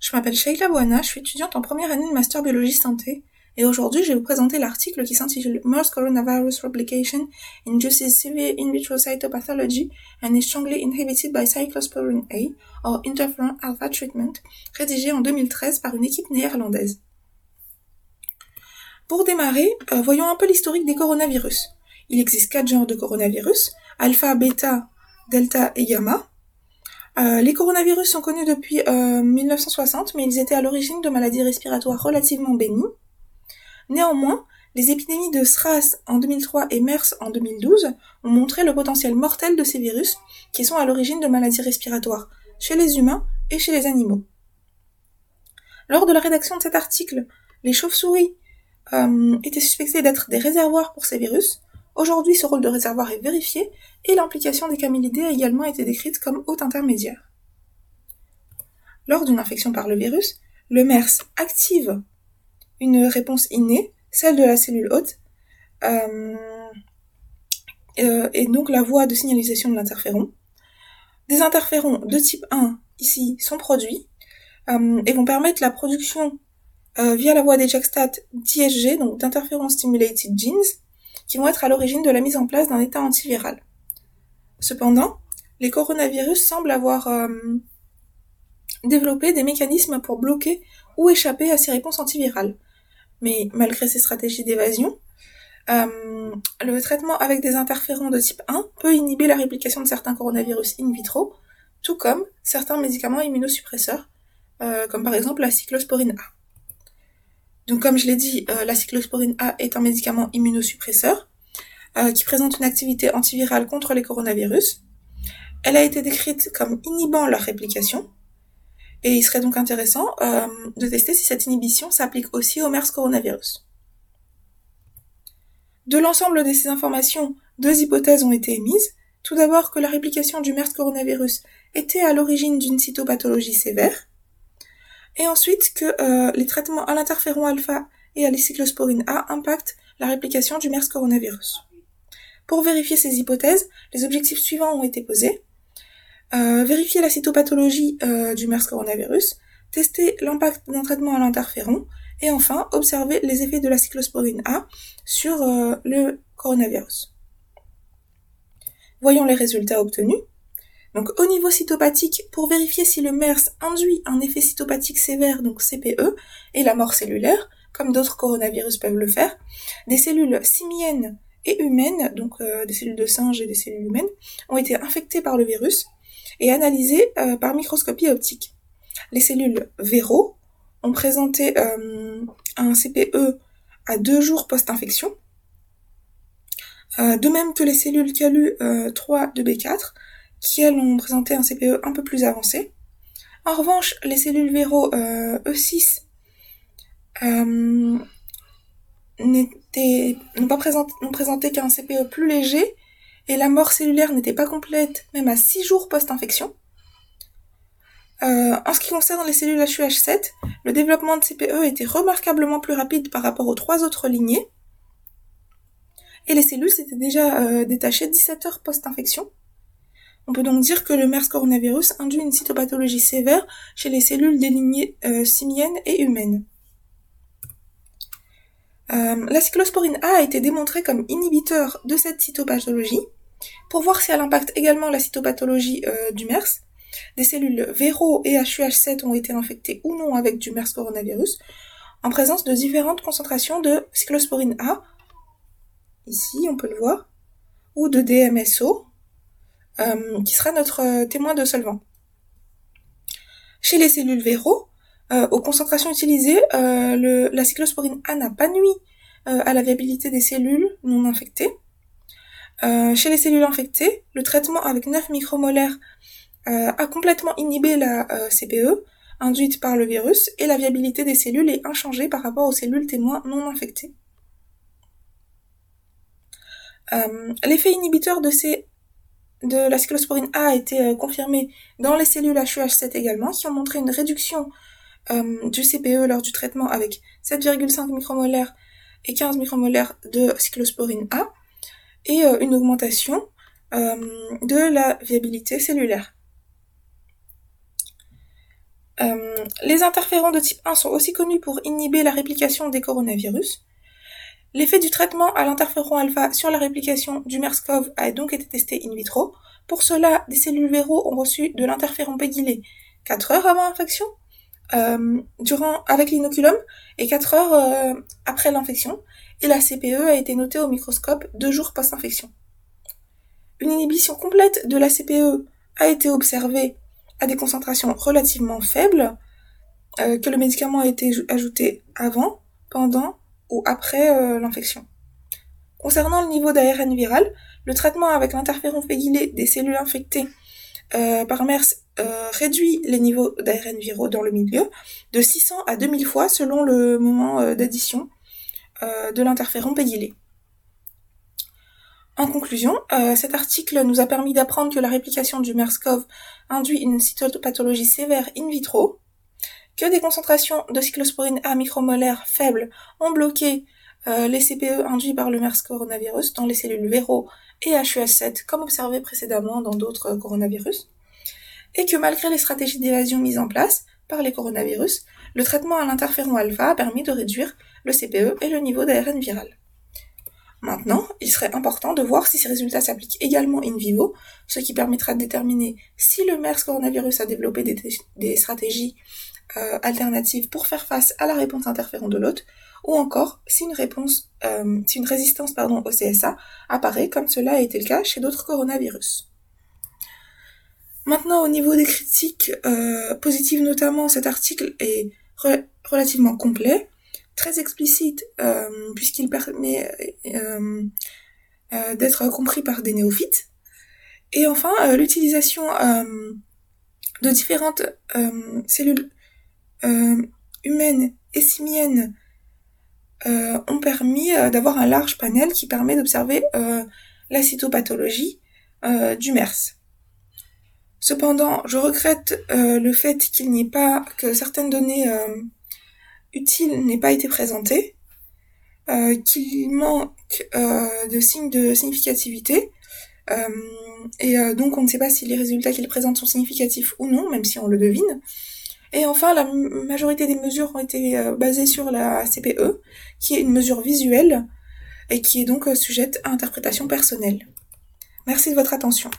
Je m'appelle Sheila Buana, je suis étudiante en première année de Master Biologie Santé, et aujourd'hui je vais vous présenter l'article qui s'intitule MERS Coronavirus Replication Induces Severe In Vitro Cytopathology and is Strongly Inhibited by Cyclosporin A, or Interferon Alpha Treatment, rédigé en 2013 par une équipe néerlandaise. Pour démarrer, euh, voyons un peu l'historique des coronavirus. Il existe quatre genres de coronavirus, alpha, bêta, delta et gamma. Euh, les coronavirus sont connus depuis 1960, euh, mais ils étaient à l'origine de maladies respiratoires relativement bénignes. Néanmoins, les épidémies de SRAS en 2003 et MERS en 2012 ont montré le potentiel mortel de ces virus, qui sont à l'origine de maladies respiratoires chez les humains et chez les animaux. Lors de la rédaction de cet article, les chauves-souris euh, étaient suspectées d'être des réservoirs pour ces virus, Aujourd'hui, ce rôle de réservoir est vérifié et l'implication des camélidés a également été décrite comme hôte intermédiaire. Lors d'une infection par le virus, le MERS active une réponse innée, celle de la cellule hôte, euh, euh, et donc la voie de signalisation de l'interféron. Des interférons de type 1 ici sont produits euh, et vont permettre la production via la voie des Jackstat d'ISG, donc d'interféron stimulated genes, qui vont être à l'origine de la mise en place d'un état antiviral. Cependant, les coronavirus semblent avoir euh, développé des mécanismes pour bloquer ou échapper à ces réponses antivirales. Mais malgré ces stratégies d'évasion, euh, le traitement avec des interférents de type 1 peut inhiber la réplication de certains coronavirus in vitro, tout comme certains médicaments immunosuppresseurs, euh, comme par exemple la cyclosporine A. Donc comme je l'ai dit, euh, la cyclosporine A est un médicament immunosuppresseur euh, qui présente une activité antivirale contre les coronavirus. Elle a été décrite comme inhibant leur réplication. Et il serait donc intéressant euh, de tester si cette inhibition s'applique aussi au MERS coronavirus. De l'ensemble de ces informations, deux hypothèses ont été émises. Tout d'abord que la réplication du MERS coronavirus était à l'origine d'une cytopathologie sévère, et ensuite que euh, les traitements à l'interféron alpha et à l'cyclosporine A impactent la réplication du MERS coronavirus. Pour vérifier ces hypothèses, les objectifs suivants ont été posés. Euh, vérifier la cytopathologie euh, du MERS coronavirus, tester l'impact d'un traitement à l'interféron, et enfin observer les effets de la cyclosporine A sur le coronavirus. Voyons les résultats obtenus. Donc au niveau cytopathique, pour vérifier si le MERS induit un effet cytopathique sévère, donc CPE, et la mort cellulaire, comme d'autres coronavirus peuvent le faire, des cellules simiennes et humaines, donc euh, des cellules de singes et des cellules humaines, ont été infectées par le virus et analysées euh, par microscopie optique. Les cellules Véro ont présenté euh, un CPE à deux jours post-infection, de même que les cellules CALU 3 de B4 qui elles ont présenté un CPE un peu plus avancé. En revanche, les cellules Véro euh, E6 euh, n'ont pas présenté, présenté qu'un CPE plus léger et la mort cellulaire n'était pas complète même à 6 jours post-infection. Euh, en ce qui concerne les cellules HUH7, le développement de CPE était remarquablement plus rapide par rapport aux trois autres lignées. Et les cellules s'étaient déjà euh, détachées 17 heures post-infection. On peut donc dire que le MERS coronavirus induit une cytopathologie sévère chez les cellules des euh, simiennes et humaines. Euh, la cyclosporine A a été démontrée comme inhibiteur de cette cytopathologie. Pour voir si elle impacte également la cytopathologie euh, du MERS, des cellules Véro et HUH7 ont été infectées ou non avec du MERS coronavirus en présence de différentes concentrations de cyclosporine A, ici on peut le voir, ou de DMSO, euh, qui sera notre euh, témoin de solvant. Chez les cellules Véro, euh, aux concentrations utilisées, le, la cyclosporine A n'a pas nuit à la viabilité des cellules non infectées. chez les cellules infectées, le traitement avec 9 micromolaires a complètement inhibé la CPE induite par le virus et la viabilité des cellules est inchangée par rapport aux cellules témoins non infectées. L'effet inhibiteur de ces de la cyclosporine A a été euh, confirmée dans les cellules HUH7 également, qui ont montré une réduction euh, du CPE lors du traitement avec 7,5 micromolaires et 15 micromolaires de cyclosporine A, et euh, une augmentation de la viabilité cellulaire. Les interférons de type 1 sont aussi connus pour inhiber la réplication des coronavirus. L'effet du traitement à l'interféron alpha sur la réplication du MERS-CoV a donc été testé in vitro. Pour cela, des cellules véro ont reçu de l'interféron pégylé 4 heures avant l'infection, euh, durant, avec l'inoculum, et 4 heures euh, après l'infection, et la CPE a été notée au microscope 2 jours post-infection. Une inhibition complète de la CPE a été observée à des concentrations relativement faibles, euh, que le médicament a été ajouté avant, pendant ou après euh, l'infection. Concernant le niveau d'ARN viral, le traitement avec l'interféron pégylé des cellules infectées euh, par MERS euh, réduit les niveaux d'ARN viraux dans le milieu de 600 à 2000 fois selon le moment d'addition de l'interféron pégylé. En conclusion, cet article nous a permis d'apprendre que la réplication du MERS-CoV induit une cytopathologie sévère in vitro, que des concentrations de cyclosporine A micromolaire faibles ont bloqué les CPE induits par le MERS coronavirus dans les cellules véro et HUS7 comme observé précédemment dans d'autres coronavirus, et que malgré les stratégies d'évasion mises en place par les coronavirus, le traitement à l'interféron alpha a permis de réduire le CPE et le niveau d'ARN viral. Maintenant, il serait important de voir si ces résultats s'appliquent également in vivo, ce qui permettra de déterminer si le MERS coronavirus a développé des, stratégies euh, alternatives pour faire face à la réponse interféron de l'hôte, ou encore si une réponse, euh, si une résistance pardon, au CSA apparaît, comme cela a été le cas chez d'autres coronavirus. Maintenant, au niveau des critiques euh, positives notamment, cet article est relativement complet, très explicite, euh, puisqu'il permet euh, euh, d'être compris par des néophytes. Et enfin, l'utilisation de différentes cellules humaines et simiennes ont permis d'avoir un large panel qui permet d'observer la cytopathologie du MERS. Cependant, je regrette le fait qu'il n'y ait pas que certaines données utiles n'aient pas été présentées, qu'il manque de signes de significativité, et donc on ne sait pas si les résultats qu'il présente sont significatifs ou non, même si on le devine. Et enfin, la majorité des mesures ont été euh, basées sur la CPE, qui est une mesure visuelle et qui est donc euh, sujette à interprétation personnelle. Merci de votre attention.